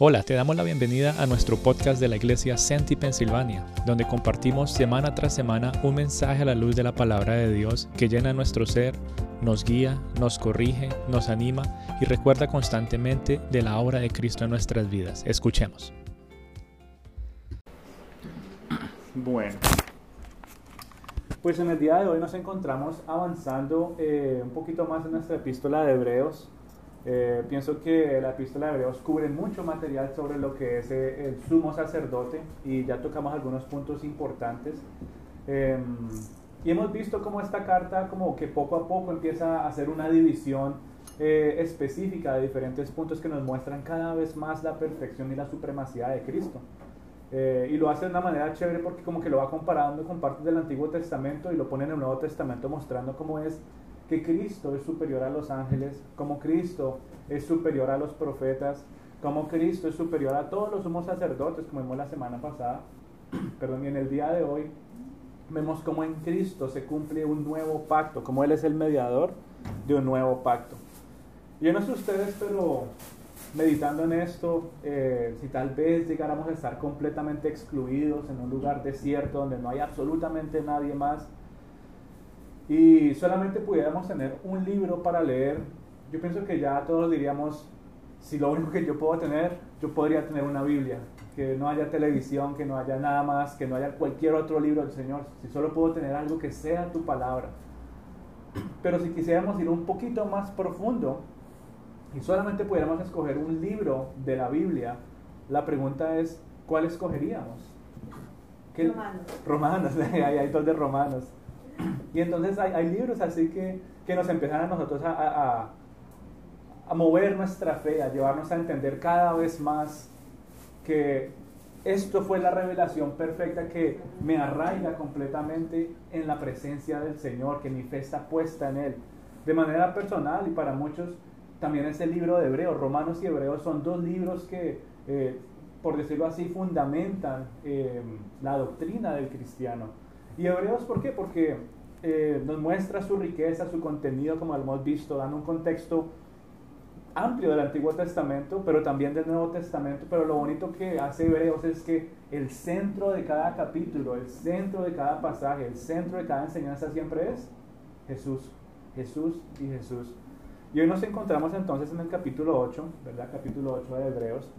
Hola, te damos la bienvenida a nuestro podcast de la iglesia Senti Pensilvania, donde compartimos semana tras semana un mensaje a la luz de la palabra de Dios que llena nuestro ser, nos guía, nos corrige, nos anima y recuerda constantemente de la obra de Cristo en nuestras vidas. Escuchemos. Bueno, pues en el día de hoy nos encontramos avanzando eh, un poquito más en nuestra epístola de Hebreos. Eh, pienso que la epístola de Hebreos cubre mucho material sobre lo que es eh, el sumo sacerdote y ya tocamos algunos puntos importantes. Em, y hemos visto cómo esta carta como que poco a poco empieza a hacer una división eh, específica de diferentes puntos que nos muestran cada vez más la perfección y la supremacía de Cristo. y lo hace de una manera chévere porque como que lo va comparando con partes del Antiguo Testamento y lo pone en el Nuevo Testamento mostrando cómo es que Cristo es superior a los ángeles, como Cristo es superior a los profetas, como Cristo es superior a todos los sumos sacerdotes, como vimos la semana pasada, perdón, y en el día de hoy vemos cómo en Cristo se cumple un nuevo pacto, como Él es el mediador de un nuevo pacto. Yo no sé ustedes, pero meditando en esto, eh, si tal vez llegáramos a estar completamente excluidos en un lugar desierto donde no hay absolutamente nadie más, y solamente pudiéramos tener un libro para leer, yo pienso que ya todos diríamos, si lo único que yo puedo tener, yo podría tener una Biblia, que no haya televisión, que no haya nada más, que no haya cualquier otro libro del Señor, si solo puedo tener algo que sea tu palabra. Pero si quisiéramos ir un poquito más profundo y solamente pudiéramos escoger un libro de la Biblia, la pregunta es, ¿cuál escogeríamos? Romanos. Romanos, hay dos de Romanos. Y entonces hay, libros así que, que, nos empiezan a nosotros a, a, mover nuestra fe, a llevarnos a entender cada vez más que esto fue la revelación perfecta que me arraiga completamente en la presencia del Señor, que mi fe está puesta en Él. De manera personal y para muchos también ese libro de Hebreos, Romanos y Hebreos son dos libros que, eh, por decirlo así, fundamentan eh, la doctrina del cristiano. Y Hebreos, ¿por qué? Porque eh, nos muestra su riqueza, su contenido, como hemos visto, dando un contexto amplio del Antiguo Testamento, pero también del Nuevo Testamento. Pero lo bonito que hace Hebreos es que el centro de cada capítulo, el centro de cada pasaje, el centro de cada enseñanza siempre es Jesús, Jesús y Jesús. Y hoy nos encontramos entonces en el capítulo 8, ¿verdad? Capítulo 8 de Hebreos,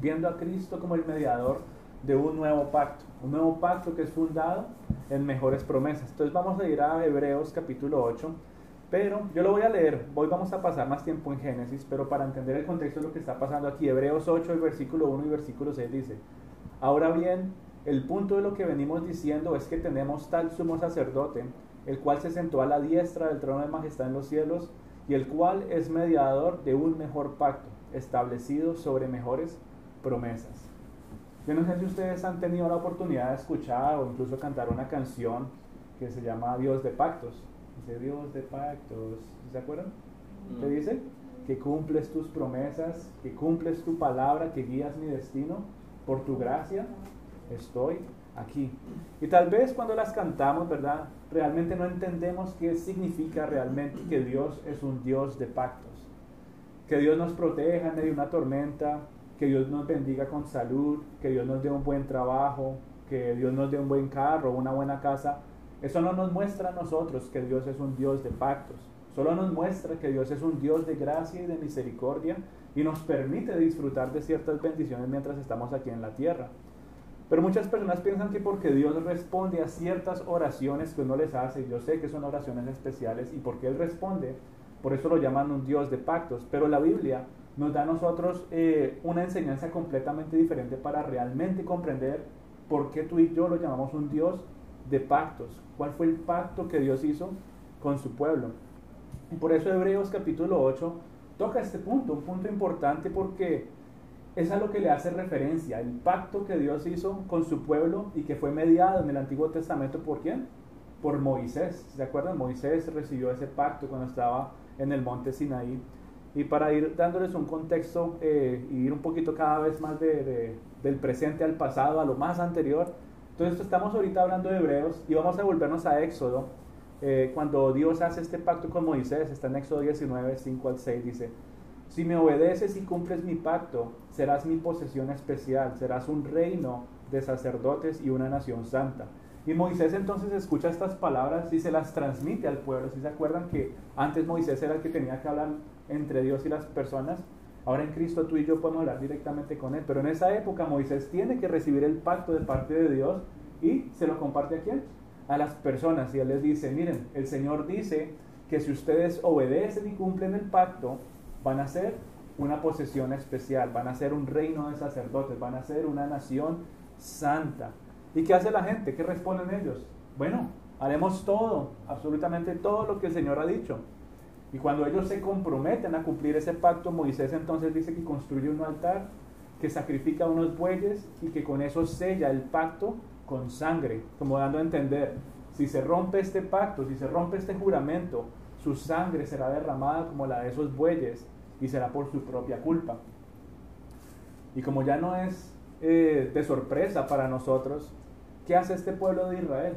viendo a Cristo como el mediador de un nuevo pacto, un nuevo pacto que es fundado en mejores promesas. Entonces vamos a ir a Hebreos capítulo 8, pero yo lo voy a leer, hoy vamos a pasar más tiempo en Génesis, pero para entender el contexto de lo que está pasando aquí, Hebreos 8, el versículo 1 y versículo 6 dice, ahora bien, el punto de lo que venimos diciendo es que tenemos tal sumo sacerdote, el cual se sentó a la diestra del trono de majestad en los cielos, y el cual es mediador de un mejor pacto, establecido sobre mejores promesas. Yo no sé si ustedes han tenido la oportunidad de escuchar o incluso cantar una canción que se llama Dios de Pactos. Dice Dios de Pactos. ¿Se acuerdan? ¿Qué mm. dice? Que cumples tus promesas, que cumples tu palabra, que guías mi destino. Por tu gracia estoy aquí. Y tal vez cuando las cantamos, ¿verdad? Realmente no entendemos qué significa realmente que Dios es un Dios de pactos. Que Dios nos proteja en medio de una tormenta, que Dios nos bendiga con salud, que Dios nos dé un buen trabajo, que Dios nos dé un buen carro, una buena casa. Eso no nos muestra a nosotros que Dios es un Dios de pactos. Solo nos muestra que Dios es un Dios de gracia y de misericordia y nos permite disfrutar de ciertas bendiciones mientras estamos aquí en la tierra. Pero muchas personas piensan que porque Dios responde a ciertas oraciones que uno les hace, yo sé que son oraciones especiales y porque Él responde, por eso lo llaman un Dios de pactos. Pero la Biblia nos da a nosotros eh, una enseñanza completamente diferente para realmente comprender por qué tú y yo lo llamamos un Dios de pactos. ¿Cuál fue el pacto que Dios hizo con su pueblo? Y por eso Hebreos capítulo 8 toca este punto, un punto importante porque es a lo que le hace referencia, el pacto que Dios hizo con su pueblo y que fue mediado en el Antiguo Testamento por quién? Por Moisés. ¿Se acuerdan? Moisés recibió ese pacto cuando estaba en el monte Sinaí. Y para ir dándoles un contexto eh, y ir un poquito cada vez más de, del presente al pasado, a lo más anterior. Entonces estamos ahorita hablando de Hebreos y vamos a volvernos a Éxodo. Eh, cuando Dios hace este pacto con Moisés, está en Éxodo 19, 5 al 6, dice, si me obedeces y cumples mi pacto, serás mi posesión especial, serás un reino de sacerdotes y una nación santa. Y Moisés entonces escucha estas palabras y se las transmite al pueblo. Si se acuerdan que antes Moisés era el que tenía que hablar entre Dios y las personas, ahora en Cristo tú y yo podemos hablar directamente con Él. Pero en esa época Moisés tiene que recibir el pacto de parte de Dios y se lo comparte a quién? A las personas. Y Él les dice, miren, el Señor dice que si ustedes obedecen y cumplen el pacto, van a ser una posesión especial, van a ser un reino de sacerdotes, van a ser una nación santa. ¿Y qué hace la gente? ¿Qué responden ellos? Bueno, haremos todo, absolutamente todo lo que el Señor ha dicho. Y cuando ellos se comprometen a cumplir ese pacto, Moisés entonces dice que construye un altar, que sacrifica unos bueyes y que con eso sella el pacto con sangre, como dando a entender, si se rompe este pacto, si se rompe este juramento, su sangre será derramada como la de esos bueyes y será por su propia culpa. Y como ya no es eh, de sorpresa para nosotros, ¿qué hace este pueblo de Israel?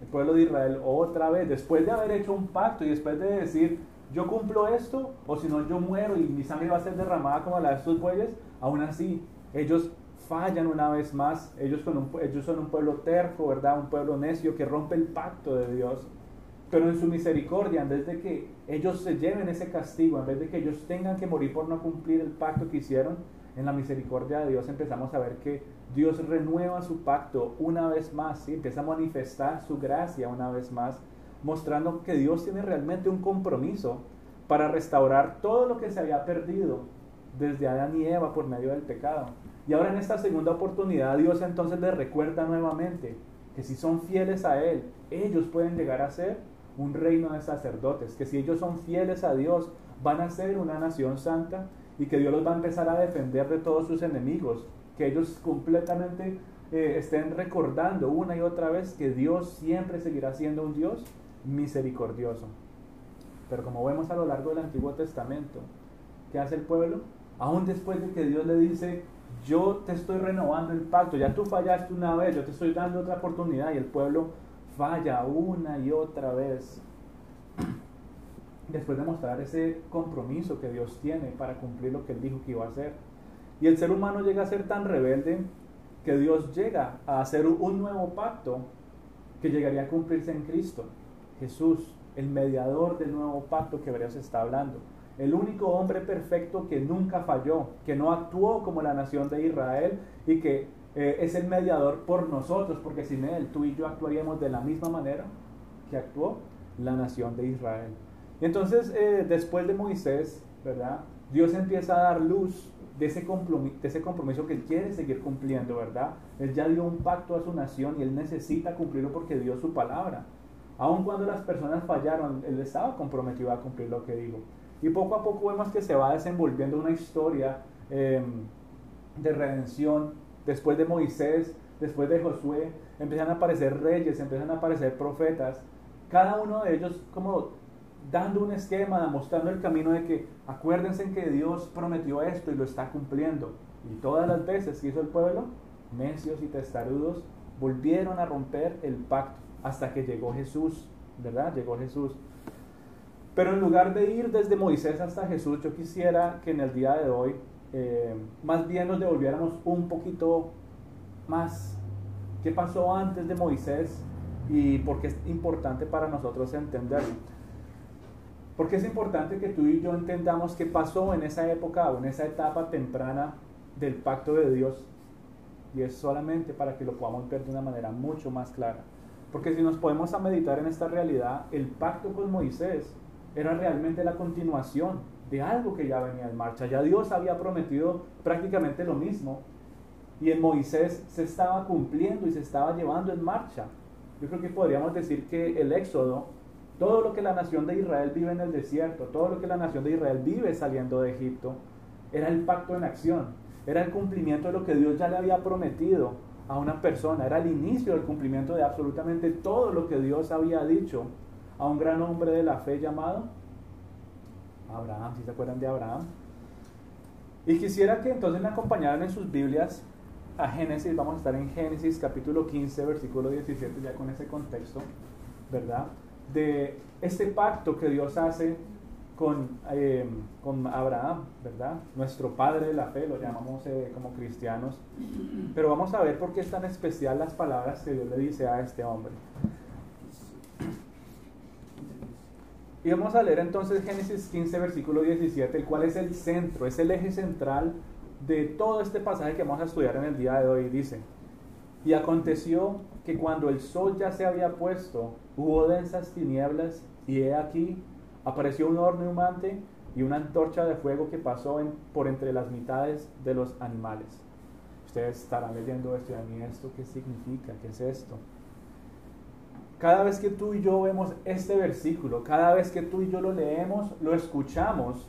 El pueblo de Israel otra vez, después de haber hecho un pacto y después de decir, yo cumplo esto, o si no yo muero y mi sangre va a ser derramada como la de estos bueyes, aún así ellos fallan una vez más, ellos, ellos son un pueblo terco, ¿verdad? Un pueblo necio que rompe el pacto de Dios. Pero en su misericordia, en vez de que ellos se lleven ese castigo, en vez de que ellos tengan que morir por no cumplir el pacto que hicieron, en la misericordia de Dios empezamos a ver que Dios renueva su pacto una vez más, y empieza a manifestar su gracia una vez más, mostrando que Dios tiene realmente un compromiso para restaurar todo lo que se había perdido desde Adán y Eva por medio del pecado. Y ahora en esta segunda oportunidad Dios entonces les recuerda nuevamente que si son fieles a Él, ellos pueden llegar a ser un reino de sacerdotes, que si ellos son fieles a Dios, van a ser una nación santa y que Dios los va a empezar a defender de todos sus enemigos, que ellos completamente eh, estén recordando una y otra vez que Dios siempre seguirá siendo un Dios misericordioso. Pero como vemos a lo largo del Antiguo Testamento, ¿qué hace el pueblo? Aún después de que Dios le dice, yo te estoy renovando el pacto, ya tú fallaste una vez, yo te estoy dando otra oportunidad y el pueblo falla una y otra vez. Después de mostrar ese compromiso que Dios tiene para cumplir lo que Él dijo que iba a hacer. Y el ser humano llega a ser tan rebelde que Dios llega a hacer un nuevo pacto que llegaría a cumplirse en Cristo. Jesús, el mediador del nuevo pacto que Hebreos está hablando. El único hombre perfecto que nunca falló, que no actuó como la nación de Israel y que eh, es el mediador por nosotros, porque sin Él tú y yo actuaríamos de la misma manera que actuó la nación de Israel. Y entonces, eh, después de Moisés, ¿verdad? Dios empieza a dar luz de ese, compromiso, de ese compromiso que Él quiere seguir cumpliendo, ¿verdad? Él ya dio un pacto a su nación y Él necesita cumplirlo porque dio su palabra. Aun cuando las personas fallaron, Él estaba comprometido a cumplir lo que dijo. Y poco a poco vemos que se va desenvolviendo una historia em, de redención después de Moisés, después de Josué, empiezan a aparecer reyes, empiezan a aparecer profetas, cada uno de ellos como dando un esquema, mostrando el camino de que acuérdense que Dios prometió esto y lo está cumpliendo. Y todas las veces que hizo el pueblo, necios y testarudos, volvieron a romper el pacto hasta que llegó Jesús, ¿verdad? Llegó Jesús. Pero en lugar de ir desde Moisés hasta Jesús, yo quisiera que en el día de hoy eh, más bien nos devolviéramos un poquito más qué pasó antes de Moisés y por qué es importante para nosotros entenderlo. Porque es importante que tú y yo entendamos qué pasó en esa época o en esa etapa temprana del pacto de Dios. Y es solamente para que lo podamos ver de una manera mucho más clara. Porque si nos podemos a meditar en esta realidad, el pacto con Moisés era realmente la continuación de algo que ya venía en marcha. Ya Dios había prometido prácticamente lo mismo y en Moisés se estaba cumpliendo y se estaba llevando en marcha. Yo creo que podríamos decir que el éxodo, todo lo que la nación de Israel vive en el desierto, todo lo que la nación de Israel vive saliendo de Egipto, era el pacto en acción, era el cumplimiento de lo que Dios ya le había prometido a una persona, era el inicio del cumplimiento de absolutamente todo lo que Dios había dicho a un gran hombre de la fe llamado Abraham, si se acuerdan de Abraham. Y quisiera que entonces me acompañaran en sus Biblias a Génesis, vamos a estar en Génesis capítulo 15, versículo 17, ya con ese contexto, ¿verdad? De este pacto que Dios hace con, eh, con Abraham, ¿verdad? Nuestro padre de la fe, lo llamamos eh, como cristianos. Pero vamos a ver por qué es tan especial las palabras que Dios le dice a este hombre. Y vamos a leer entonces Génesis 15, versículo 17, el cual es el centro, es el eje central de todo este pasaje que vamos a estudiar en el día de hoy. Dice, y aconteció que cuando el sol ya se había puesto, hubo densas tinieblas, y he aquí, apareció un horno humante y una antorcha de fuego que pasó por entre las mitades de los animales. Ustedes estarán leyendo esto y a mí esto, ¿qué significa? ¿Qué es esto? Cada vez que tú y yo vemos este versículo, cada vez que tú y yo lo leemos, lo escuchamos,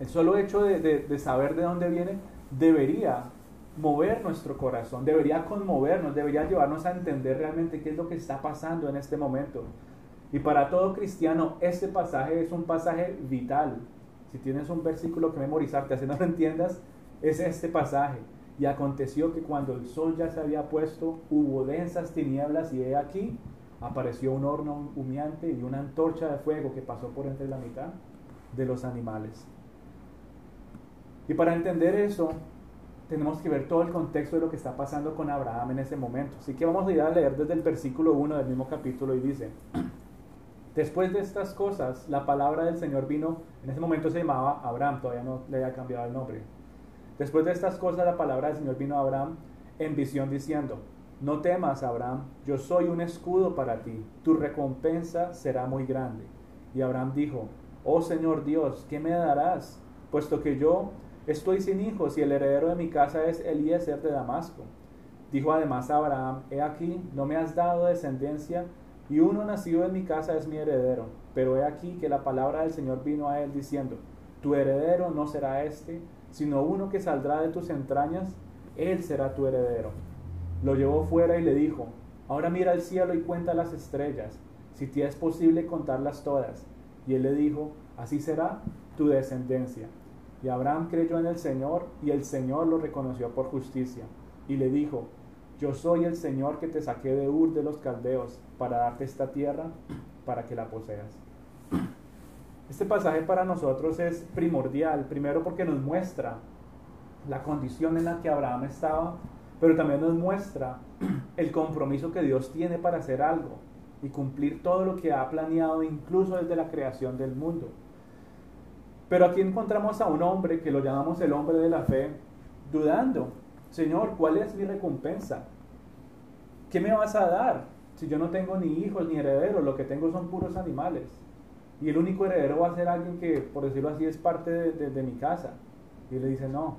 el solo hecho de, de saber de dónde viene debería mover nuestro corazón, debería conmovernos, debería llevarnos a entender realmente qué es lo que está pasando en este momento. Y para todo cristiano, este pasaje es un pasaje vital. Si tienes un versículo que memorizarte, así no lo entiendas, es este pasaje. Y aconteció que cuando el sol ya se había puesto, hubo densas tinieblas y he aquí, apareció un horno humeante y una antorcha de fuego que pasó por entre la mitad de los animales. Y para entender eso, tenemos que ver todo el contexto de lo que está pasando con Abraham en ese momento. Así que vamos a ir a leer desde el versículo 1 del mismo capítulo y dice, Después de estas cosas, la palabra del Señor vino, en ese momento se llamaba Abraham, todavía no le había cambiado el nombre. Después de estas cosas, la palabra del Señor vino a Abraham en visión diciendo, no temas, Abraham, yo soy un escudo para ti, tu recompensa será muy grande. Y Abraham dijo, oh Señor Dios, ¿qué me darás? Puesto que yo estoy sin hijos y el heredero de mi casa es Eliezer de Damasco. Dijo además Abraham, he aquí, no me has dado descendencia y uno nacido en mi casa es mi heredero. Pero he aquí que la palabra del Señor vino a él diciendo, tu heredero no será este, sino uno que saldrá de tus entrañas, él será tu heredero. Lo llevó fuera y le dijo, ahora mira al cielo y cuenta las estrellas, si te es posible contarlas todas. Y él le dijo, así será tu descendencia. Y Abraham creyó en el Señor y el Señor lo reconoció por justicia. Y le dijo, yo soy el Señor que te saqué de Ur de los Caldeos para darte esta tierra para que la poseas. Este pasaje para nosotros es primordial, primero porque nos muestra la condición en la que Abraham estaba, pero también nos muestra el compromiso que Dios tiene para hacer algo y cumplir todo lo que ha planeado incluso desde la creación del mundo. Pero aquí encontramos a un hombre que lo llamamos el hombre de la fe, dudando, Señor, ¿cuál es mi recompensa? ¿Qué me vas a dar si yo no tengo ni hijos ni herederos? Lo que tengo son puros animales. Y el único heredero va a ser alguien que, por decirlo así, es parte de, mi casa. Y le dice, no,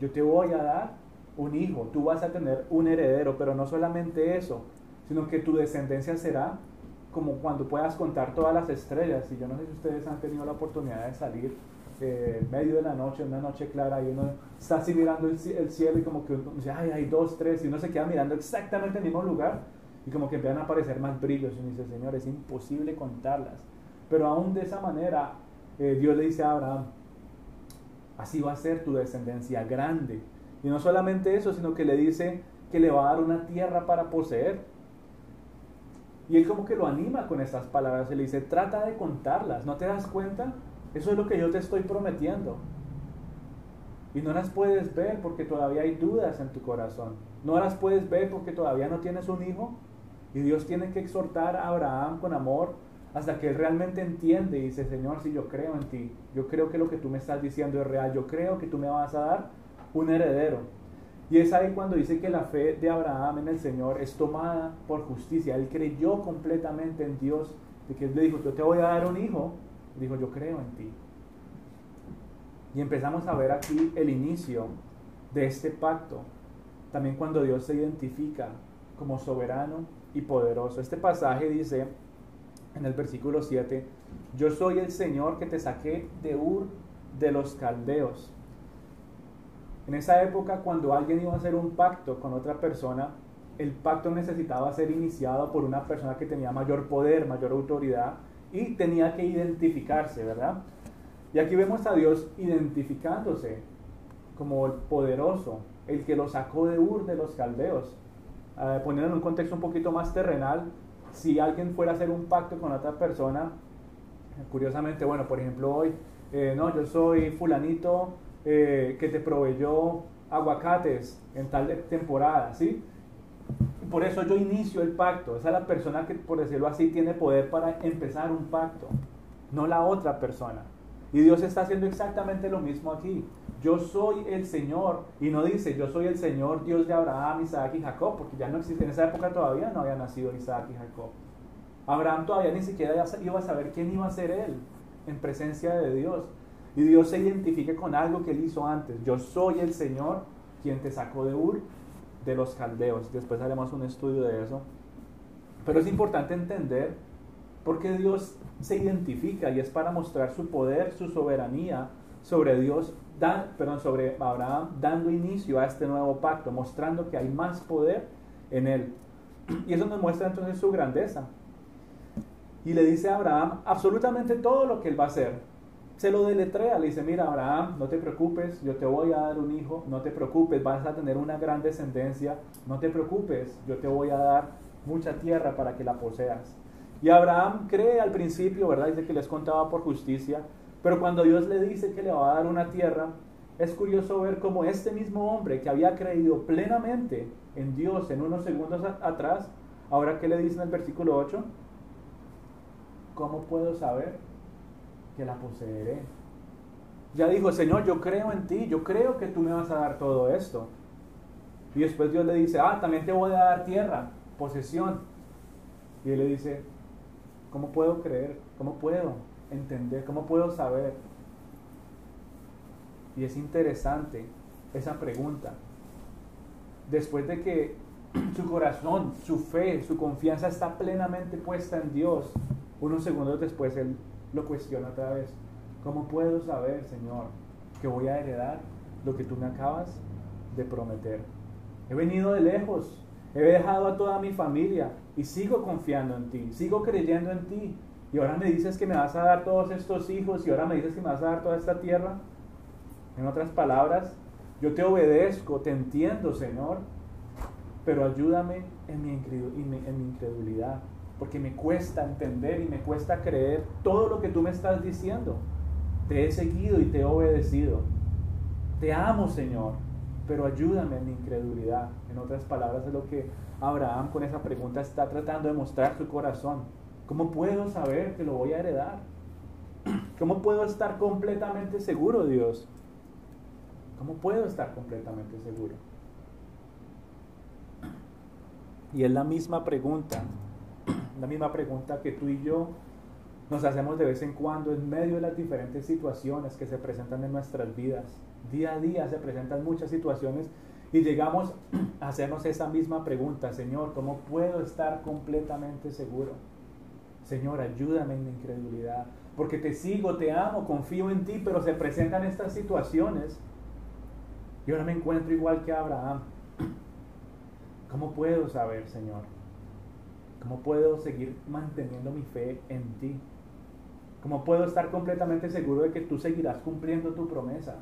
yo te voy a dar un hijo, tú vas a tener un heredero, pero no solamente eso, sino que tu descendencia será como cuando puedas contar todas las estrellas. Y yo no sé si ustedes han tenido la oportunidad de salir eh, medio de la noche, una noche clara, y uno está así mirando el, cielo y como que uno dice, ay, hay dos, tres, y uno se queda mirando exactamente el mismo lugar y como que empiezan a aparecer más brillos y uno dice, Señor, es imposible contarlas. Pero aún de esa manera, eh, Dios le dice a Abraham, así va a ser tu descendencia grande. Y no solamente eso, sino que le dice que le va a dar una tierra para poseer. Y él como que lo anima con estas palabras, y le dice, trata de contarlas, ¿no te das cuenta? Eso es lo que yo te estoy prometiendo. Y no las puedes ver porque todavía hay dudas en tu corazón. No las puedes ver porque todavía no tienes un hijo. Y Dios tiene que exhortar a Abraham con amor hasta que él realmente entiende y dice, Señor, si yo creo en ti, yo creo que lo que tú me estás diciendo es real, yo creo que tú me vas a dar un heredero. Y es ahí cuando dice que la fe de Abraham en el Señor es tomada por justicia. Él creyó completamente en Dios, de que él le dijo, yo te voy a dar un hijo, dijo, yo creo en ti. Y empezamos a ver aquí el inicio de este pacto, también cuando Dios se identifica como soberano y poderoso. Este pasaje dice en el versículo 7, yo soy el Señor que te saqué de Ur de los caldeos. En esa época, cuando alguien iba a hacer un pacto con otra persona, el pacto necesitaba ser iniciado por una persona que tenía mayor poder, mayor autoridad, y tenía que identificarse, ¿verdad? Y aquí vemos a Dios identificándose como el poderoso, el que lo sacó de Ur de los caldeos. Uh, poniendo en un contexto un poquito más terrenal, si alguien fuera a hacer un pacto con otra persona, Curiosamente, bueno, por ejemplo, hoy, eh, no, yo soy fulanito eh, que te proveyó aguacates en tal temporada, ¿sí? Por eso yo inicio el pacto. Esa es la persona que, por decirlo así, tiene poder para empezar un pacto, no la otra persona. Y Dios está haciendo exactamente lo mismo aquí. Yo soy el Señor. Y no dice, yo soy el Señor Dios de Abraham, Isaac y Jacob, porque ya no existe. En esa época todavía no había nacido Isaac y Jacob. Abraham todavía ni siquiera iba a saber quién iba a ser él en presencia de Dios. Y Dios se identifique con algo que él hizo antes. Yo soy el Señor quien te sacó de Ur de los caldeos. Después haremos un estudio de eso. Pero es importante entender por qué Dios se identifica y es para mostrar su poder, su soberanía sobre Dios, perdón, sobre Abraham, dando inicio a este nuevo pacto, mostrando que hay más poder en él. Y eso nos muestra entonces su grandeza. Y le dice a Abraham absolutamente todo lo que él va a hacer se lo deletrea, le dice, mira Abraham, no te preocupes, yo te voy a dar un hijo, no te preocupes, vas a tener una gran descendencia, no te preocupes, yo te voy a dar mucha tierra para que la poseas. Y Abraham cree al principio, ¿verdad? Dice que les contaba por justicia, pero cuando Dios le dice que le va a dar una tierra, es curioso ver cómo este mismo hombre que había creído plenamente en Dios en unos segundos atrás, ahora que le dice en el versículo 8, ¿cómo puedo saber que la poseeré. Ya dijo, Señor, yo creo en ti, yo creo que tú me vas a dar todo esto. Y después Dios le dice, ah, también te voy a dar tierra, posesión. Y él le dice, ¿cómo puedo creer? ¿Cómo puedo entender? ¿Cómo puedo saber? Y es interesante esa pregunta. Después de que su corazón, su fe, su confianza está plenamente puesta en Dios, unos segundos después él lo cuestiona otra vez. ¿Cómo puedo saber, Señor, que voy a heredar lo que tú me acabas de prometer? He venido de lejos, he dejado a toda mi familia y sigo confiando en ti, sigo creyendo en ti. Y ahora me dices que me vas a dar todos estos hijos y ahora me dices que me vas a dar toda esta tierra. En otras palabras, yo te obedezco, te entiendo, Señor, pero ayúdame en mi, incredulidad porque me cuesta entender y me cuesta creer todo lo que tú me estás diciendo. Te he seguido y te he obedecido. Te amo, Señor, pero ayúdame en mi incredulidad. En otras palabras, es lo que Abraham con esa pregunta está tratando de mostrar su corazón. ¿Cómo puedo saber que lo voy a heredar? ¿Cómo puedo estar completamente seguro, Dios? ¿Cómo puedo estar completamente seguro? Y es la misma pregunta la misma pregunta que tú y yo nos hacemos de vez en cuando en medio de las diferentes situaciones que se presentan en nuestras vidas. Día a día se presentan muchas situaciones y llegamos a hacernos esa misma pregunta, Señor, ¿cómo puedo estar completamente seguro? Señor, ayúdame en mi incredulidad, porque te sigo, te amo, confío en ti, pero se presentan estas situaciones y ahora me encuentro igual que Abraham. ¿Cómo puedo saber, Señor? ¿Cómo puedo seguir manteniendo mi fe en ti? ¿Cómo puedo estar completamente seguro de que tú seguirás cumpliendo tu promesa?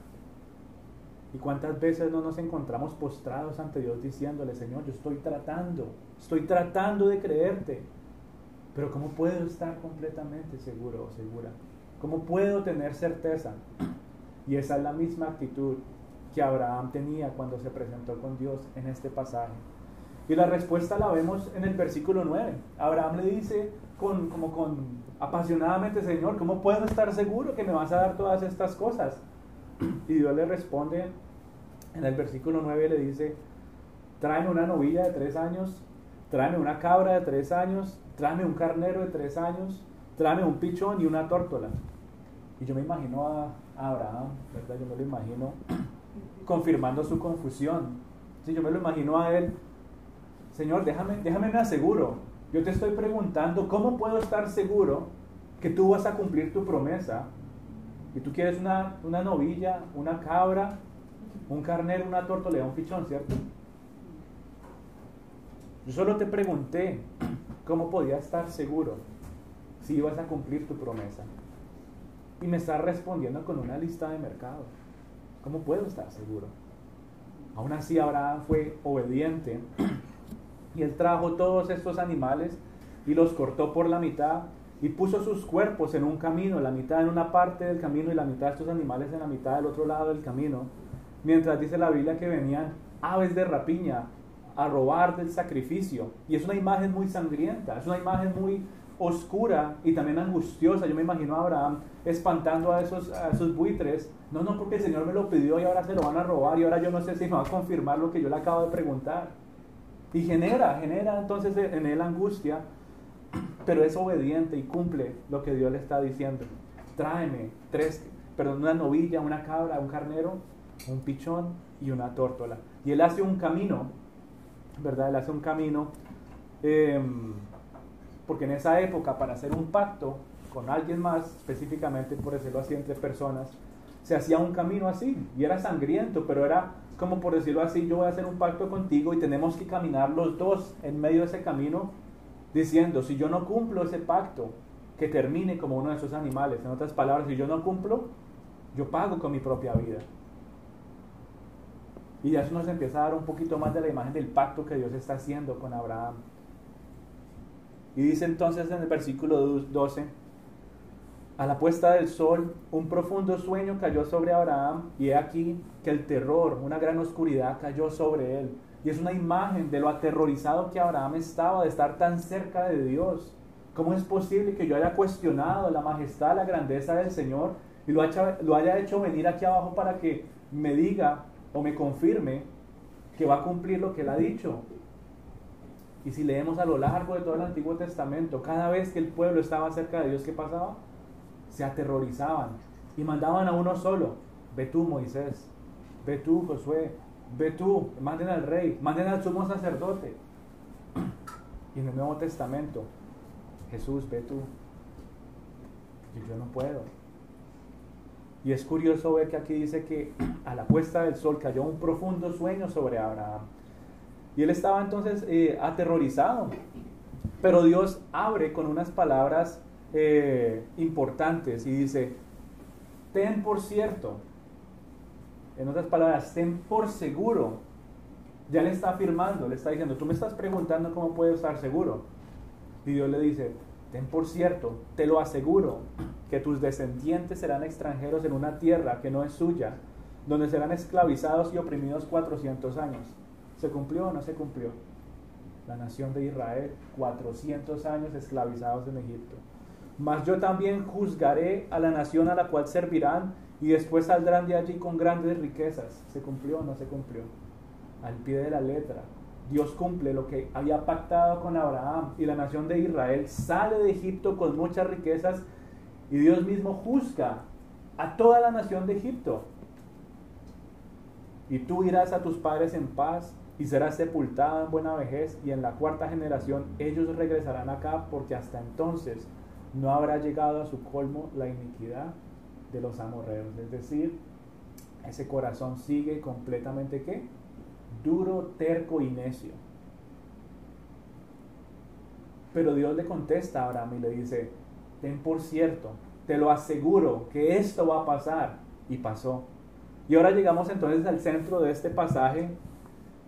¿Y cuántas veces no nos encontramos postrados ante Dios diciéndole, Señor, yo estoy tratando, estoy tratando de creerte, pero ¿cómo puedo estar completamente seguro o segura? ¿Cómo puedo tener certeza? Y esa es la misma actitud que Abraham tenía cuando se presentó con Dios en este pasaje. Y la respuesta la vemos en el versículo 9. Abraham le dice con, como con apasionadamente, Señor, ¿cómo puedo estar seguro que me vas a dar todas estas cosas? Y Dios le responde en el versículo 9, le dice, tráeme una novilla de tres años, tráeme una cabra de tres años, tráeme un carnero de tres años, tráeme un pichón y una tórtola. Y yo me imagino a, Abraham, ¿verdad? Yo me lo imagino confirmando su confusión. Sí, yo me lo imagino a él Señor, déjame, déjame me aseguro. Yo te estoy preguntando, ¿cómo puedo estar seguro que tú vas a cumplir tu promesa? Y tú quieres una, una novilla, una cabra, un carnero, una tortolea, un pichón, ¿cierto? Yo solo te pregunté cómo podía estar seguro si ibas a cumplir tu promesa. Y me estás respondiendo con una lista de mercado. ¿Cómo puedo estar seguro? Aún así Abraham fue obediente y él trajo todos estos animales y los cortó por la mitad y puso sus cuerpos en un camino, la mitad en una parte del camino y la mitad de estos animales en la mitad del otro lado del camino. Mientras dice la Biblia que venían aves de rapiña a robar del sacrificio. Y es una imagen muy sangrienta, es una imagen muy oscura y también angustiosa. Yo me imagino a Abraham espantando a esos, buitres. No, no, porque el Señor me lo pidió y ahora se lo van a robar y ahora yo no sé si me va a confirmar lo que yo le acabo de preguntar. Y genera, genera entonces en él angustia pero es obediente y cumple lo que Dios le está diciendo. Tráeme tres, perdón, una novilla, una cabra, un carnero, un pichón y una tórtola. Y él hace un camino, ¿verdad? Él hace un camino, em, porque en esa época para hacer un pacto con alguien más, específicamente por decirlo así, entre personas, se hacía un camino así y era sangriento, pero era como por decirlo así, yo voy a hacer un pacto contigo y tenemos que caminar los dos en medio de ese camino diciendo, si yo no cumplo ese pacto, que termine como uno de esos animales. En otras palabras, si yo no cumplo, yo pago con mi propia vida. Y ya eso nos empieza a dar un poquito más de la imagen del pacto que Dios está haciendo con Abraham. Y dice entonces en el versículo 12, a la puesta del sol, un profundo sueño cayó sobre Abraham y he aquí que el terror, una gran oscuridad cayó sobre él. Y es una imagen de lo aterrorizado que Abraham estaba de estar tan cerca de Dios. ¿Cómo es posible que yo haya cuestionado la majestad, la grandeza del Señor y lo haya, lo haya hecho venir aquí abajo para que me diga o me confirme que va a cumplir lo que él ha dicho? Y si leemos a lo largo de todo el Antiguo Testamento, cada vez que el pueblo estaba cerca de Dios, ¿qué pasaba? Se aterrorizaban y mandaban a uno solo. Ve tú, Moisés. Ve tú, Josué ve tú, manden al rey, manden al sumo sacerdote. Y en el Nuevo Testamento, Jesús, ve tú. Y yo no puedo. Y es curioso ver que aquí dice que a la puesta del sol cayó un profundo sueño sobre Abraham. Y él estaba entonces eh, aterrorizado. Pero Dios abre con unas palabras eh, importantes y dice, ten por cierto en otras palabras, ten por seguro. Ya le está afirmando, le está diciendo, tú me estás preguntando cómo puedo estar seguro. Y Dios le dice, ten por cierto, te lo aseguro, que tus descendientes serán extranjeros en una tierra que no es suya, donde serán esclavizados y oprimidos 400 años. ¿Se cumplió o no se cumplió? La nación de Israel, 400 años esclavizados en Egipto. Mas yo también juzgaré a la nación a la cual servirán y después saldrán de allí con grandes riquezas. ¿Se cumplió o no se cumplió? Al pie de la letra. Dios cumple lo que había pactado con Abraham y la nación de Israel sale de Egipto con muchas riquezas y Dios mismo juzga a toda la nación de Egipto. Y tú irás a tus padres en paz y serás sepultado en buena vejez y en la cuarta generación ellos regresarán acá porque hasta entonces no habrá llegado a su colmo la iniquidad de los amorreos. Es decir, ese corazón sigue completamente qué? Duro, terco y necio. Pero Dios le contesta a Abraham y le dice, ten por cierto, te lo aseguro que esto va a pasar. Y pasó. Y ahora llegamos entonces al centro de este pasaje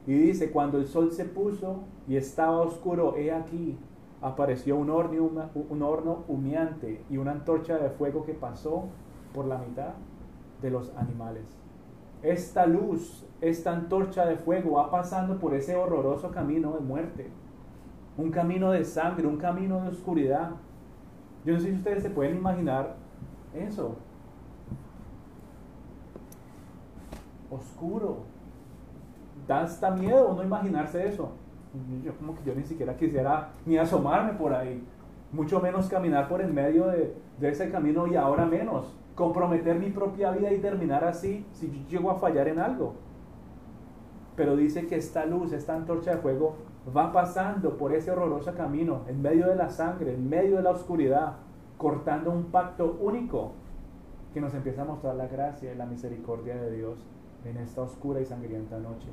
y dice, cuando el sol se puso y estaba oscuro, he aquí, apareció un horno, humeante y una antorcha de fuego que pasó por la mitad de los animales. Esta luz, esta antorcha de fuego va pasando por ese horroroso camino de muerte. Un camino de sangre, un camino de oscuridad. Yo no sé si ustedes se pueden imaginar eso. Oscuro. Da hasta miedo no imaginarse eso. Yo como que yo ni siquiera quisiera ni asomarme por ahí. Mucho menos caminar por en medio de, de ese camino y ahora menos comprometer mi propia vida y terminar así si yo llego a fallar en algo. Pero dice que esta luz, esta antorcha de fuego, va pasando por ese horroroso camino, en medio de la sangre, en medio de la oscuridad, cortando un pacto único que nos empieza a mostrar la gracia y la misericordia de Dios en esta oscura y sangrienta noche.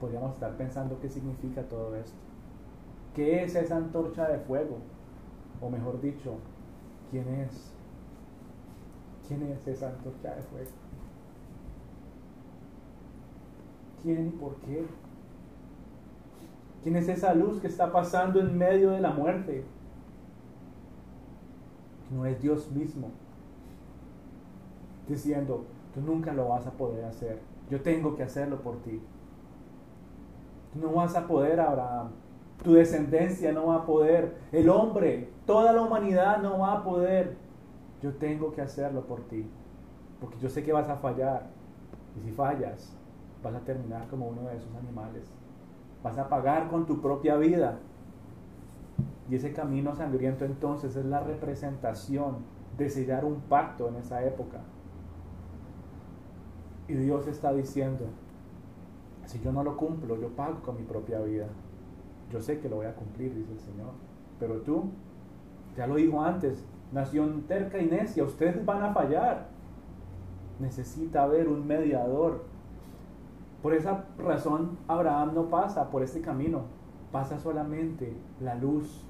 Podríamos estar pensando qué significa todo esto. ¿Qué es esa antorcha de fuego? O mejor dicho, ¿quién es? ¿Quién es esa antorcha de fuego? ¿Quién y por qué? ¿Quién es esa luz que está pasando en medio de la muerte? no es Dios mismo diciendo, tú nunca lo vas a poder hacer, yo tengo que hacerlo por ti. No vas a poder, Abraham, tu descendencia no va a poder, el hombre, toda la humanidad no va a poder, yo tengo que hacerlo por ti, porque yo sé que vas a fallar, y si fallas, vas a terminar como uno de esos animales, vas a pagar con tu propia vida. Y ese camino sangriento entonces es la representación de sellar un pacto en esa época. Y Dios está diciendo, si yo no lo cumplo, yo pago con mi propia vida. Yo sé que lo voy a cumplir, dice el Señor. Pero tú, ya lo dijo antes, nación terca y necia, ustedes van a fallar. Necesita haber un mediador. Por esa razón, Abraham no pasa por este camino, pasa solamente la luz,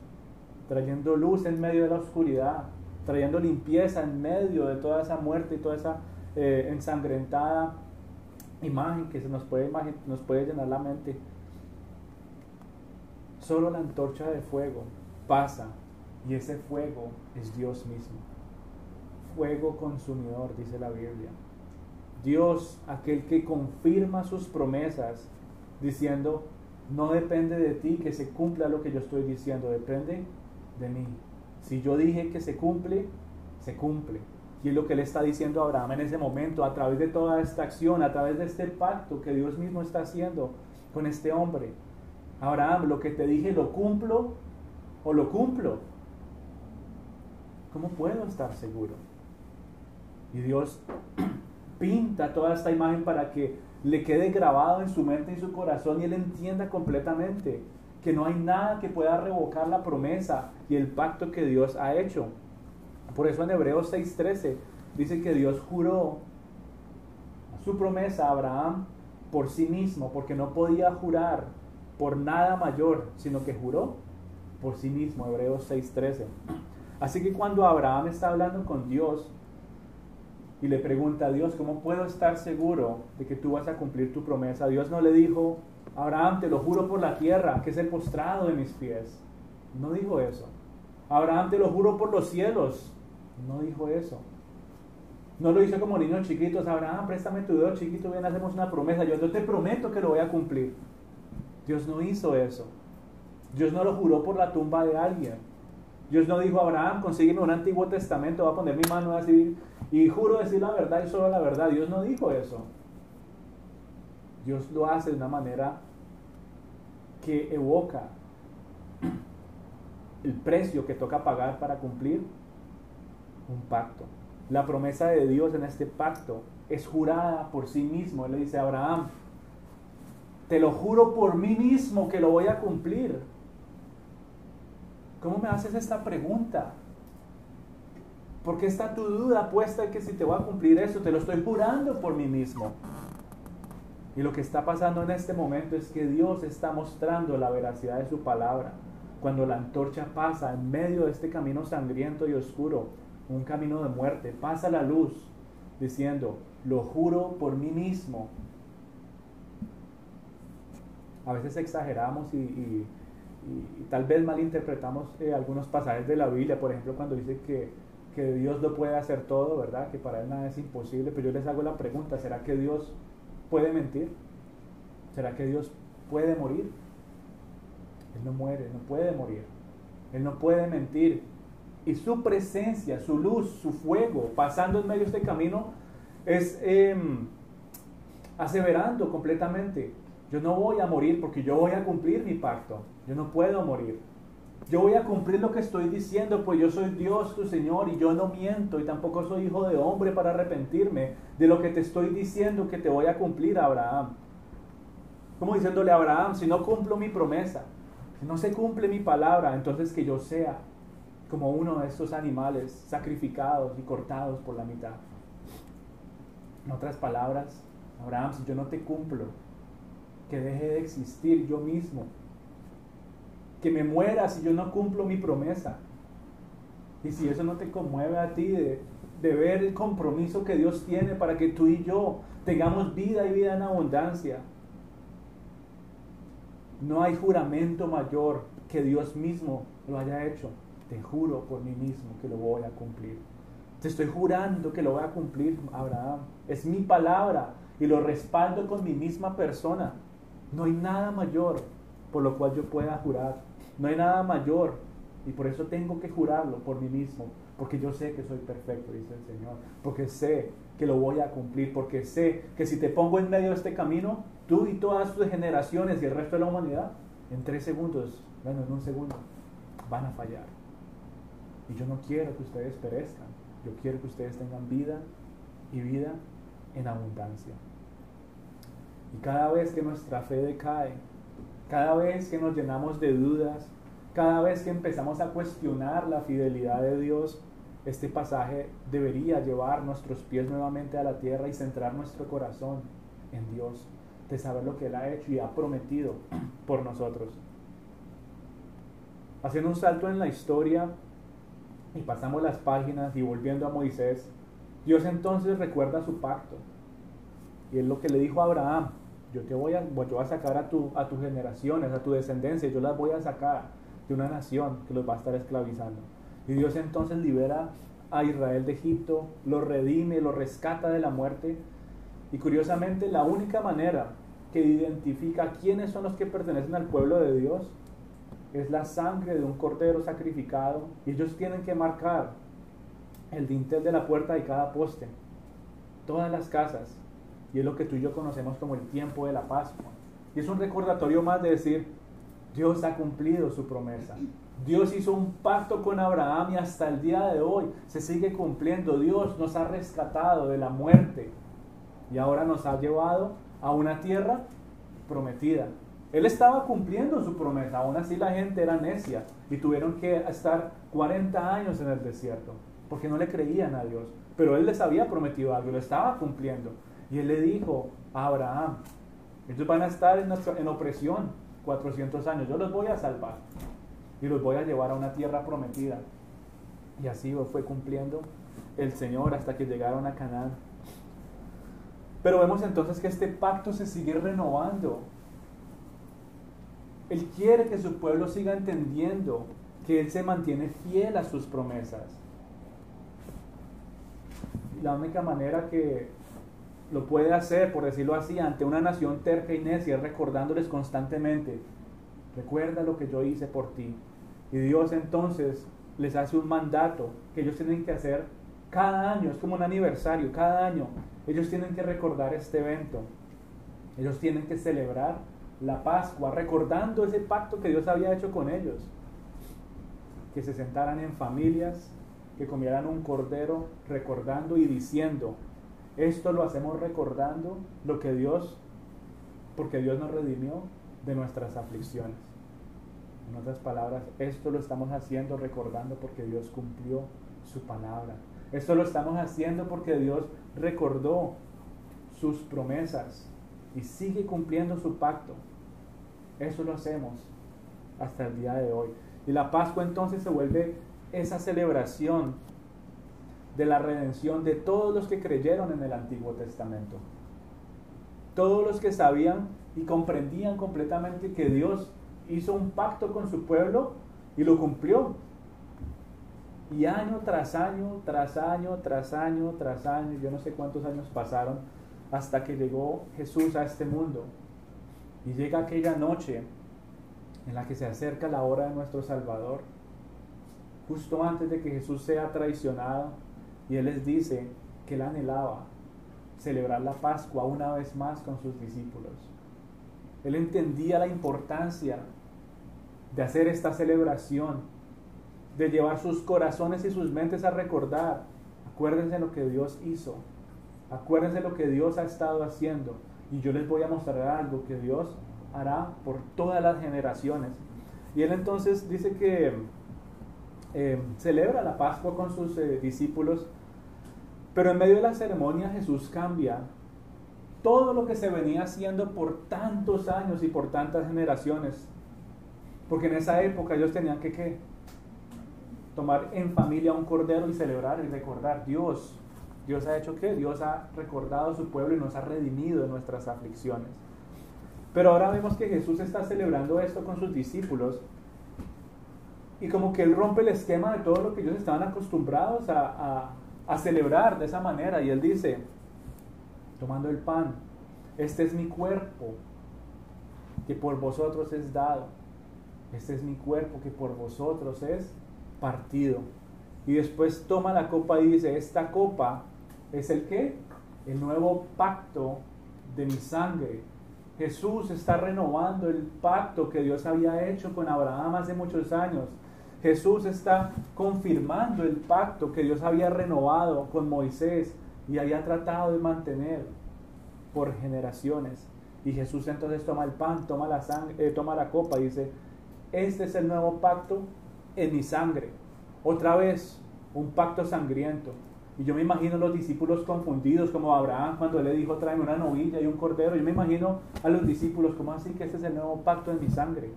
trayendo luz en medio de la oscuridad, trayendo limpieza en medio de toda esa muerte y toda esa eh, ensangrentada imagen que se nos puede, nos puede llenar la mente. Solo la antorcha de fuego pasa y ese fuego es Dios mismo. Fuego consumidor, dice la Biblia. Dios, aquel que confirma sus promesas, diciendo, no depende de ti que se cumpla lo que yo estoy diciendo, depende de mí. Si yo dije que se cumple, se cumple. Y es lo que le está diciendo Abraham en ese momento, a través de toda esta acción, a través de este pacto que Dios mismo está haciendo con este hombre. Abraham, lo que te dije, ¿lo cumplo o lo cumplo? ¿Cómo puedo estar seguro? Y Dios pinta toda esta imagen para que le quede grabado en su mente y su corazón y él entienda completamente que no hay nada que pueda revocar la promesa y el pacto que Dios ha hecho. Por eso en Hebreos 6:13 dice que Dios juró su promesa a Abraham por sí mismo, porque no podía jurar por nada mayor, sino que juró por sí mismo, Hebreos 6:13. Así que cuando Abraham está hablando con Dios y le pregunta a Dios, ¿cómo puedo estar seguro de que tú vas a cumplir tu promesa? Dios no le dijo, Abraham, te lo juro por la tierra, que es el postrado de mis pies. No dijo eso. Abraham, te lo juro por los cielos, no dijo eso. No lo hizo como niños chiquitos. Abraham, préstame tu dedo chiquito, ven, hacemos una promesa. Yo te prometo que lo voy a cumplir. Dios no hizo eso. Dios no lo juró por la tumba de alguien. Dios no dijo, Abraham, consígueme un Antiguo Testamento, voy a poner mi mano así y juro decir la verdad y solo la verdad. Dios no dijo eso. Dios lo hace de una manera que evoca el precio que toca pagar para cumplir un pacto. La promesa de Dios en este pacto es jurada por sí mismo. Él le dice a Abraham, te lo juro por mí mismo que lo voy a cumplir. ¿Cómo me haces esta pregunta? ¿Por qué está tu duda puesta en que si te voy a cumplir eso? Te lo estoy jurando por mí mismo. Y lo que está pasando en este momento es que Dios está mostrando la veracidad de su palabra. Cuando la antorcha pasa en medio de este camino sangriento y oscuro, un camino de muerte, pasa la luz diciendo, lo juro por mí mismo. A veces exageramos y, tal vez malinterpretamos eh, algunos pasajes de la Biblia, por ejemplo, cuando dice que, que Dios lo puede hacer todo, ¿verdad? Que para Él nada es imposible, pero yo les hago la pregunta, ¿será que Dios puede mentir? ¿Será que Dios puede morir? Él no muere, no puede morir. Él no puede mentir y su presencia, su luz, su fuego, pasando en medio de este camino, es em, aseverando completamente, yo no voy a morir porque yo voy a cumplir mi pacto, yo no puedo morir. Yo voy a cumplir lo que estoy diciendo, pues yo soy Dios tu Señor y yo no miento y tampoco soy hijo de hombre para arrepentirme de lo que te estoy diciendo que te voy a cumplir, Abraham. Como diciéndole a Abraham, si no cumplo mi promesa, si no se cumple mi palabra, entonces que yo sea como uno de estos animales sacrificados y cortados por la mitad. En otras palabras, Abraham, si yo no te cumplo, que deje de existir yo mismo, que me muera si yo no cumplo mi promesa. Y si eso no te conmueve a ti de, de ver el compromiso que Dios tiene para que tú y yo tengamos vida y vida en abundancia, no hay juramento mayor que Dios mismo lo haya hecho. Te juro por mí mismo que lo voy a cumplir. Te estoy jurando que lo voy a cumplir, Abraham. Es mi palabra y lo respaldo con mi misma persona. No hay nada mayor por lo cual yo pueda jurar. No hay nada mayor y por eso tengo que jurarlo por mí mismo, porque yo sé que soy perfecto, dice el Señor, porque sé que lo voy a cumplir, porque sé que si te pongo en medio de este camino, tú y todas tus generaciones y el resto de la humanidad, en tres segundos, bueno, en un segundo, van a fallar. Y yo no quiero que ustedes perezcan, yo quiero que ustedes tengan vida y vida en abundancia. Y cada vez que nuestra fe decae, cada vez que nos llenamos de dudas, cada vez que empezamos a cuestionar la fidelidad de Dios, este pasaje debería llevar nuestros pies nuevamente a la tierra y centrar nuestro corazón en Dios, de saber lo que Él ha hecho y ha prometido por nosotros. Haciendo un salto en la historia y pasamos las páginas y volviendo a Moisés, Dios entonces recuerda su pacto. Y es lo que le dijo a Abraham, yo te voy a, yo a sacar a, tu, a tus generaciones, a tu descendencia, yo las voy a sacar de una nación que los va a estar esclavizando. Y Dios entonces libera a Israel de Egipto, lo redime, lo rescata de la muerte. Y curiosamente la única manera que identifica quiénes son los que pertenecen al pueblo de Dios es la sangre de un cordero sacrificado. Y ellos tienen que marcar el dintel de la puerta de cada poste, todas las casas. Y es lo que tú y yo conocemos como el tiempo de la Pascua. Y es un recordatorio más de decir, Dios ha cumplido su promesa. Dios hizo un pacto con Abraham y hasta el día de hoy se sigue cumpliendo. Dios nos ha rescatado de la muerte y ahora nos ha llevado a una tierra prometida. Él estaba cumpliendo su promesa, aún así la gente era necia y tuvieron que estar 40 años en el desierto porque no le creían a Dios. Pero Él les había prometido algo, lo estaba cumpliendo. Y Él le dijo a Abraham, ellos van a estar en, en opresión, 400 años, yo los voy a salvar y los voy a llevar a una tierra prometida. Y así fue cumpliendo el Señor hasta que llegaron a Canaán. Pero vemos entonces que este pacto se sigue renovando. Él quiere que su pueblo siga entendiendo que Él se mantiene fiel a sus promesas. La única manera que lo puede hacer, por decirlo así, ante una nación terca y necia, recordándoles constantemente, recuerda lo que yo hice por ti. Y Dios entonces les hace un mandato que ellos tienen que hacer cada año, es como un aniversario, cada año ellos tienen que recordar este evento. Ellos tienen que celebrar la Pascua, recordando ese pacto que Dios había hecho con ellos. Que se sentaran en familias, que comieran un cordero, recordando y diciendo, esto lo hacemos recordando lo que Dios, porque Dios nos redimió de nuestras aflicciones. En otras palabras, esto lo estamos haciendo recordando porque Dios cumplió su palabra. Esto lo estamos haciendo porque Dios recordó sus promesas y sigue cumpliendo su pacto. Eso lo hacemos hasta el día de hoy. Y la Pascua entonces se vuelve esa celebración de la redención de todos los que creyeron en el Antiguo Testamento. Todos los que sabían y comprendían completamente que Dios hizo un pacto con su pueblo y lo cumplió. Y año tras año, tras año, tras año, tras año, yo no sé cuántos años pasaron hasta que llegó Jesús a este mundo. Y llega aquella noche en la que se acerca la hora de nuestro Salvador, justo antes de que Jesús sea traicionado y Él les dice que Él anhelaba celebrar la Pascua una vez más con sus discípulos. Él entendía la importancia de hacer esta celebración, de llevar sus corazones y sus mentes a recordar. Acuérdense lo que Dios hizo, acuérdense lo que Dios ha estado haciendo. Y yo les voy a mostrar algo que Dios hará por todas las generaciones. Y él entonces dice que eh, celebra la Pascua con sus eh, discípulos pero en medio de la ceremonia Jesús cambia todo lo que se venía haciendo por tantos años y por tantas generaciones. Porque en esa época ellos tenían que ¿qué? tomar en familia un cordero y celebrar y recordar Dios. Dios ha hecho qué? Dios ha recordado a su pueblo y nos ha redimido de nuestras aflicciones. Pero ahora vemos que Jesús está celebrando esto con sus discípulos y como que él rompe el esquema de todo lo que ellos estaban acostumbrados a, a celebrar de esa manera. Y él dice, tomando el pan, este es mi cuerpo que por vosotros es dado. Este es mi cuerpo que por vosotros es partido. Y después toma la copa y dice, esta copa es el qué? El nuevo pacto de mi sangre. Jesús está renovando el pacto que Dios había hecho con Abraham hace muchos años. Jesús está confirmando el pacto que Dios había renovado con Moisés y había tratado de mantener por generaciones. Y Jesús entonces toma el pan, toma la, sangre, eh, toma la copa y dice, este es el nuevo pacto en mi sangre. Otra vez, un pacto sangriento. Y yo me imagino los discípulos confundidos, como Abraham cuando le dijo, tráeme una novilla y un cordero. Yo me imagino a los discípulos, como así que este es el nuevo pacto en mi sangre?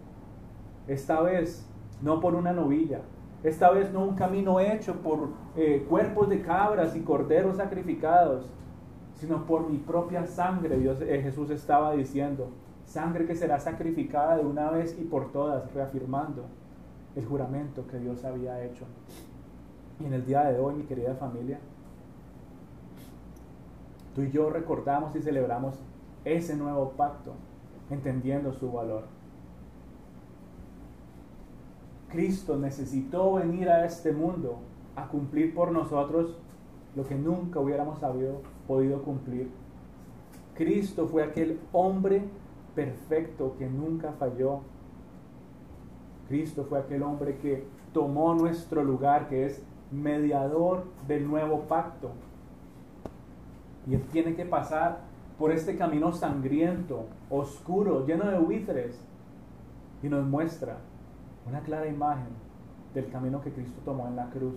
Esta vez, no por una novilla. Esta vez no un camino hecho por eh, cuerpos de cabras y corderos sacrificados, sino por mi propia sangre. Dios, eh, Jesús estaba diciendo, sangre que será sacrificada de una vez y por todas, reafirmando el juramento que Dios había hecho. Y en el día de hoy, mi querida familia, tú y yo recordamos y celebramos ese nuevo pacto, entendiendo su valor. Cristo necesitó venir a este mundo a cumplir por nosotros lo que nunca hubiéramos sabido, podido cumplir. Cristo fue aquel hombre perfecto que nunca falló. Cristo fue aquel hombre que tomó nuestro lugar, que es mediador del nuevo pacto. Y él tiene que pasar por este camino sangriento, oscuro, lleno de buitres, y nos muestra una clara imagen del camino que Cristo tomó en la cruz.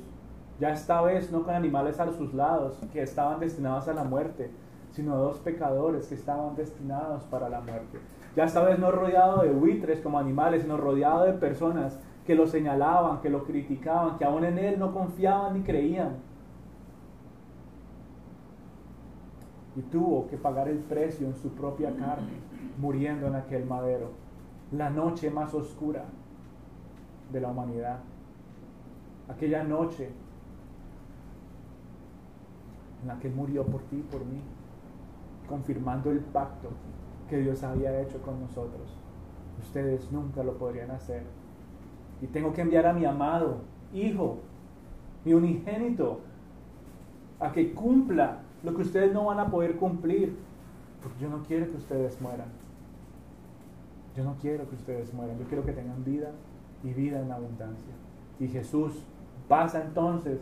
Ya esta vez no con animales a sus lados que estaban destinados a la muerte, sino dos pecadores que estaban destinados para la muerte. Ya esta vez no rodeado de buitres como animales, sino rodeado de personas que lo señalaban, que lo criticaban, que aún en él no confiaban ni creían. Y tuvo que pagar el precio en su propia carne, muriendo en aquel madero. La noche más oscura de la humanidad. Aquella noche en la que murió por ti y por mí confirmando el pacto que Dios había hecho con nosotros. Ustedes nunca lo podrían hacer. Y tengo que enviar a mi amado Hijo, mi unigénito, a que cumpla lo que ustedes no van a poder cumplir. Porque yo no quiero que ustedes mueran. Yo no quiero que ustedes mueran. Yo quiero que tengan vida y vida en abundancia. Y Jesús pasa entonces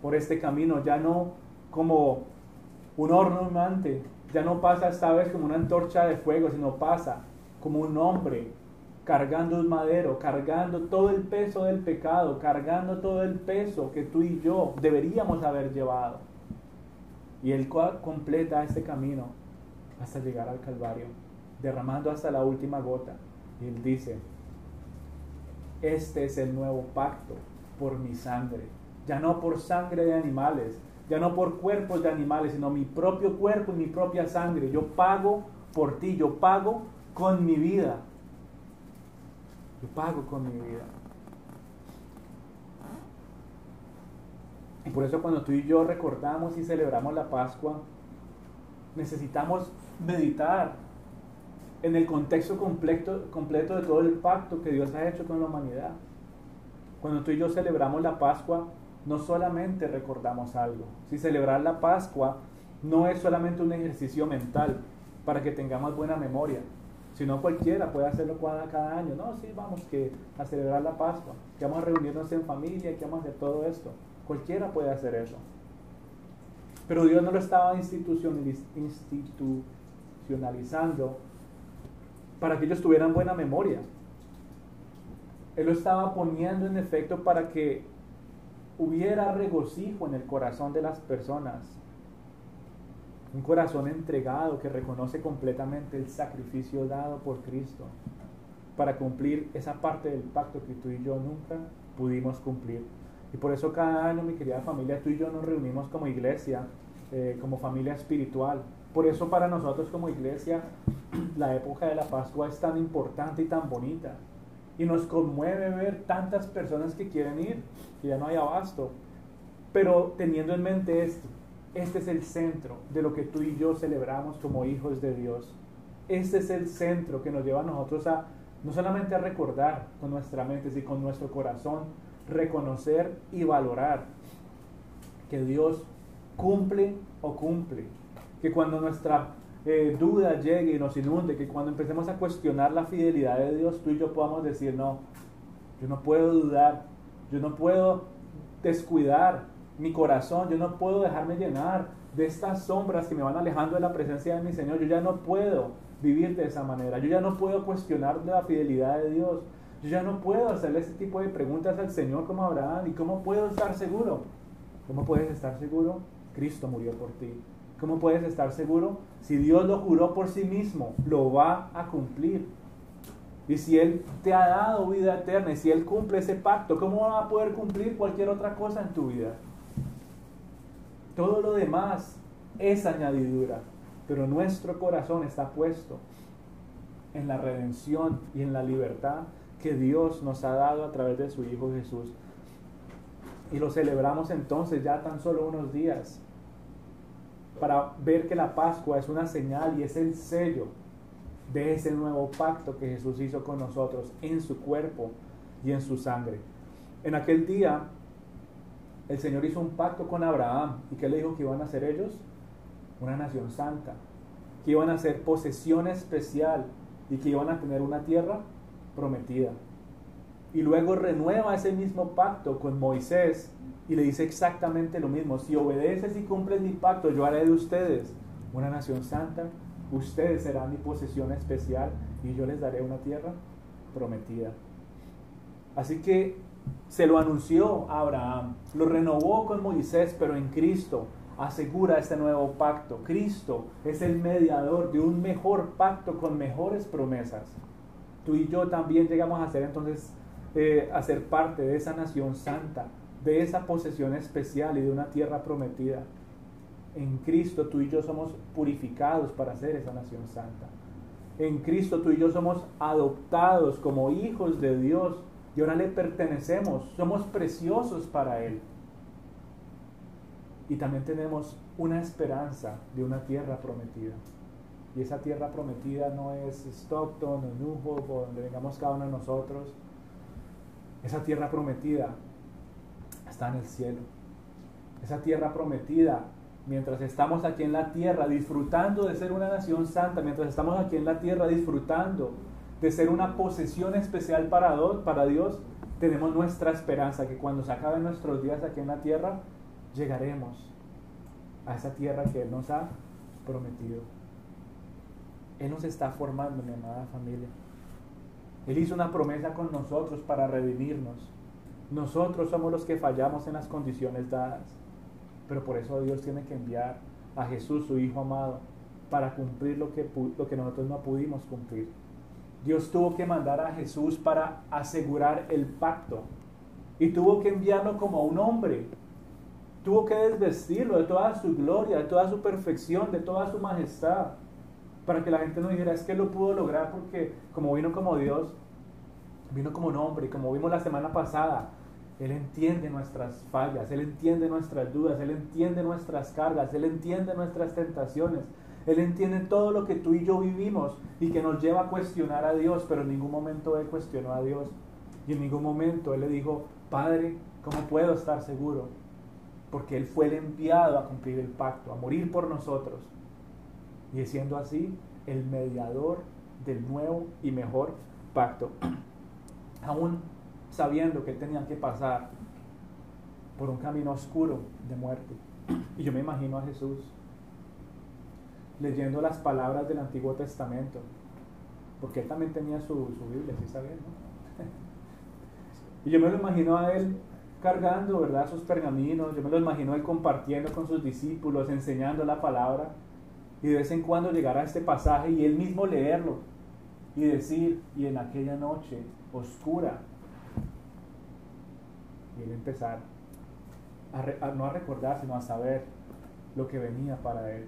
por este camino, ya no como un horno humante, ya no pasa esta vez como una antorcha de fuego, sino pasa como un hombre cargando un madero, cargando todo el peso del pecado, cargando todo el peso que tú y yo deberíamos haber llevado. Y Él completa este camino hasta llegar al Calvario, derramando hasta la última gota. Y Él dice, este es el nuevo pacto por mi sangre, ya no por sangre de animales, ya no por cuerpos de animales, sino mi propio cuerpo y mi propia sangre. Yo pago por ti, yo pago con mi vida. Yo pago con mi vida. Y por eso cuando tú y yo recordamos y celebramos la Pascua, necesitamos meditar en el contexto completo, completo de todo el pacto que Dios ha hecho con la humanidad. Cuando tú y yo celebramos la Pascua, no solamente recordamos algo. Si celebrar la Pascua no es solamente un ejercicio mental para que tengamos buena memoria, sino cualquiera puede hacerlo cada, cada año. No, sí, vamos que a celebrar la Pascua, que vamos a reunirnos en familia, que vamos a hacer todo esto. Cualquiera puede hacer eso. Pero Dios no lo estaba institucionalizando para que ellos tuvieran buena memoria. Él lo estaba poniendo en efecto para que hubiera regocijo en el corazón de las personas. Un corazón entregado que reconoce completamente el sacrificio dado por Cristo para cumplir esa parte del pacto que tú y yo nunca pudimos cumplir. Y por eso cada año, mi querida familia, tú y yo nos reunimos como iglesia, eh, como familia espiritual. Por eso para nosotros como iglesia la época de la Pascua es tan importante y tan bonita Y nos conmueve ver tantas personas que quieren ir, que ya no hay abasto. Pero teniendo en mente esto, este es el centro de lo que tú y yo celebramos como hijos de Dios. Este es el centro que nos lleva a nosotros a no solamente a recordar con nuestra mente, sino con nuestro corazón, reconocer y valorar que Dios cumple o cumple. Que cuando nuestra eh, duda llegue y nos inunde, que cuando empecemos a cuestionar la fidelidad de Dios, tú y yo podamos decir, no, yo no puedo dudar, yo no puedo descuidar mi corazón, yo no puedo dejarme llenar de estas sombras que me van alejando de la presencia de mi Señor, yo ya no puedo vivir de esa manera, yo ya no puedo cuestionar la fidelidad de Dios, yo ya no puedo hacerle ese tipo de preguntas al Señor como Abraham, ¿y cómo puedo estar seguro? ¿Cómo puedes estar seguro? Cristo murió por ti. ¿Cómo puedes estar seguro? Si Dios lo juró por sí mismo, lo va a cumplir. Y si Él te ha dado vida eterna y si Él cumple ese pacto, ¿cómo va a poder cumplir cualquier otra cosa en tu vida? Todo lo demás es añadidura, pero nuestro corazón está puesto en la redención y en la libertad que Dios nos ha dado a través de su Hijo Jesús. Y lo celebramos entonces ya tan solo unos días para ver que la Pascua es una señal y es el sello de ese nuevo pacto que Jesús hizo con nosotros en su cuerpo y en su sangre. En aquel día, el Señor hizo un pacto con Abraham. ¿Y qué le dijo que iban a ser ellos? Una nación santa. Que iban a ser posesión especial y que iban a tener una tierra prometida. Y luego renueva ese mismo pacto con Moisés y le dice exactamente lo mismo. Si obedeces y cumples mi pacto, yo haré de ustedes una nación santa, ustedes serán mi posesión especial y yo les daré una tierra prometida. Así que se lo anunció a Abraham, lo renovó con Moisés, pero en Cristo asegura este nuevo pacto. Cristo es el mediador de un mejor pacto con mejores promesas. Tú y yo también llegamos a ser entonces eh, a ser parte de esa nación santa, de esa posesión especial y de una tierra prometida. En Cristo tú y yo somos purificados para ser esa nación santa. En Cristo tú y yo somos adoptados como hijos de Dios y ahora le pertenecemos, somos preciosos para Él. Y también tenemos una esperanza de una tierra prometida. Y esa tierra prometida no es Stockton o New Hope o donde vengamos cada uno de nosotros. Esa tierra prometida está en el cielo. Esa tierra prometida, mientras estamos aquí en la tierra disfrutando de ser una nación santa, mientras estamos aquí en la tierra disfrutando de ser una posesión especial para, Dios, tenemos nuestra esperanza que cuando se acaben nuestros días aquí en la tierra, llegaremos a esa tierra que Él nos ha prometido. Él nos está formando, mi amada familia. Él hizo una promesa con nosotros para redimirnos. Nosotros somos los que fallamos en las condiciones dadas. Pero por eso Dios tiene que enviar a Jesús, su Hijo amado, para cumplir lo que nosotros no pudimos cumplir. Dios tuvo que mandar a Jesús para asegurar el pacto. Y tuvo que enviarlo como un hombre. Tuvo que desvestirlo de toda su gloria, de toda su perfección, de toda su majestad. Para que la gente no dijera, es que lo pudo lograr porque como vino como Dios, vino como un hombre. Y como vimos la semana pasada, él entiende nuestras fallas, Él entiende nuestras dudas, Él entiende nuestras cargas, Él entiende nuestras tentaciones, Él entiende todo lo que tú y yo vivimos y que nos lleva a cuestionar a Dios, pero en ningún momento Él cuestionó a Dios y en ningún momento Él le dijo, Padre, ¿cómo puedo estar seguro? Porque Él fue el enviado a cumplir el pacto, a morir por nosotros. Y siendo así, el mediador del nuevo y mejor pacto. Aún sabiendo que tenían que pasar por un camino oscuro de muerte. Y yo me imagino a Jesús leyendo las palabras del Antiguo Testamento, porque él también tenía su, su Biblia, ¿sí sabían? No? y yo me lo imagino a él cargando, ¿verdad?, sus pergaminos, yo me lo imagino a él compartiendo con sus discípulos, enseñando la palabra, y de vez en cuando llegar a este pasaje y él mismo leerlo y decir, y en aquella noche oscura, y él empezar a, no a recordar, sino a saber lo que venía para él.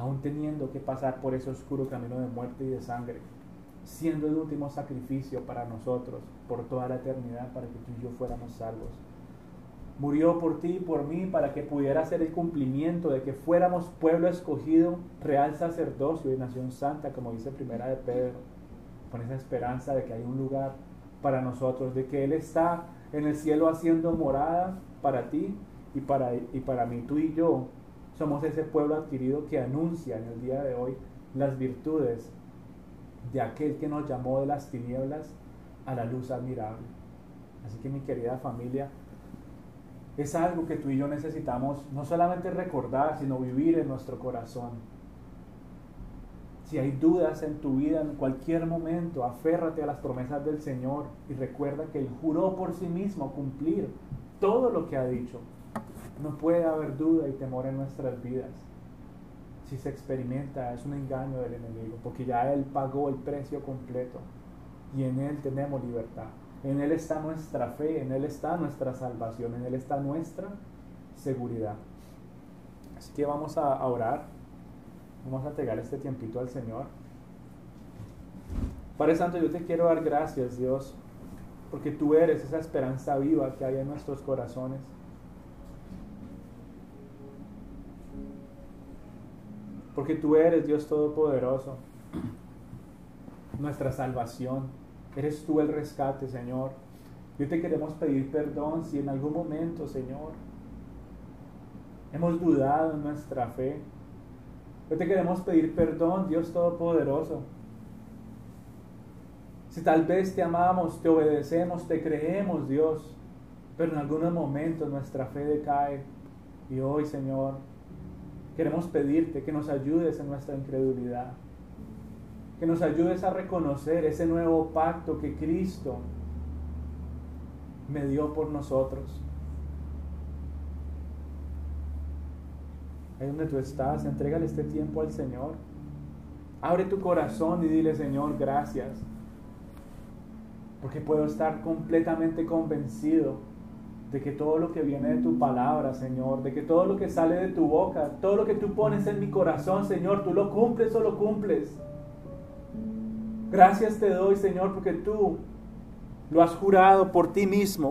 Aún teniendo que pasar por ese oscuro camino de muerte y de sangre, siendo el último sacrificio para nosotros por toda la eternidad, para que tú y yo fuéramos salvos. Murió por ti y por mí para que pudiera ser el cumplimiento de que fuéramos pueblo escogido, real sacerdocio y nación santa, como dice Primera de Pedro, con esa esperanza de que hay un lugar para nosotros, de que Él está en el cielo haciendo morada para ti y para, y para mí. Tú y yo somos ese pueblo adquirido que anuncia en el día de hoy las virtudes de aquel que nos llamó de las tinieblas a la luz admirable. Así que mi querida familia, es algo que tú y yo necesitamos no solamente recordar, sino vivir en nuestro corazón. Si hay dudas en tu vida en cualquier momento, aférrate a las promesas del Señor y recuerda que Él juró por sí mismo cumplir todo lo que ha dicho. No puede haber duda y temor en nuestras vidas. Si se experimenta, es un engaño del enemigo, porque ya Él pagó el precio completo y en Él tenemos libertad. En Él está nuestra fe, en Él está nuestra salvación, en Él está nuestra seguridad. Así que vamos a orar, vamos a entregar este tiempito al Señor. Padre Santo, yo te quiero dar gracias, Dios, porque tú eres esa esperanza viva que hay en nuestros corazones. Porque tú eres Dios Todopoderoso, nuestra salvación. Eres tú el rescate, Señor. Yo te queremos pedir perdón si en algún momento, Señor, hemos dudado en nuestra fe. Yo te queremos pedir perdón, Dios Todopoderoso. Si tal vez te amamos, te obedecemos, te creemos, Dios, pero en algunos momentos nuestra fe decae. Y hoy, Señor, queremos pedirte que nos ayudes en nuestra incredulidad que nos ayudes a reconocer ese nuevo pacto que Cristo me dio por nosotros. Ahí donde tú estás, entrégale este tiempo al Señor. Abre tu corazón y dile, Señor, gracias. Porque puedo estar completamente convencido de que todo lo que viene de tu palabra, Señor, de que todo lo que sale de tu boca, todo lo que tú pones en mi corazón, Señor, tú lo cumples o lo cumples. Gracias te doy, Señor, porque tú lo has jurado por ti mismo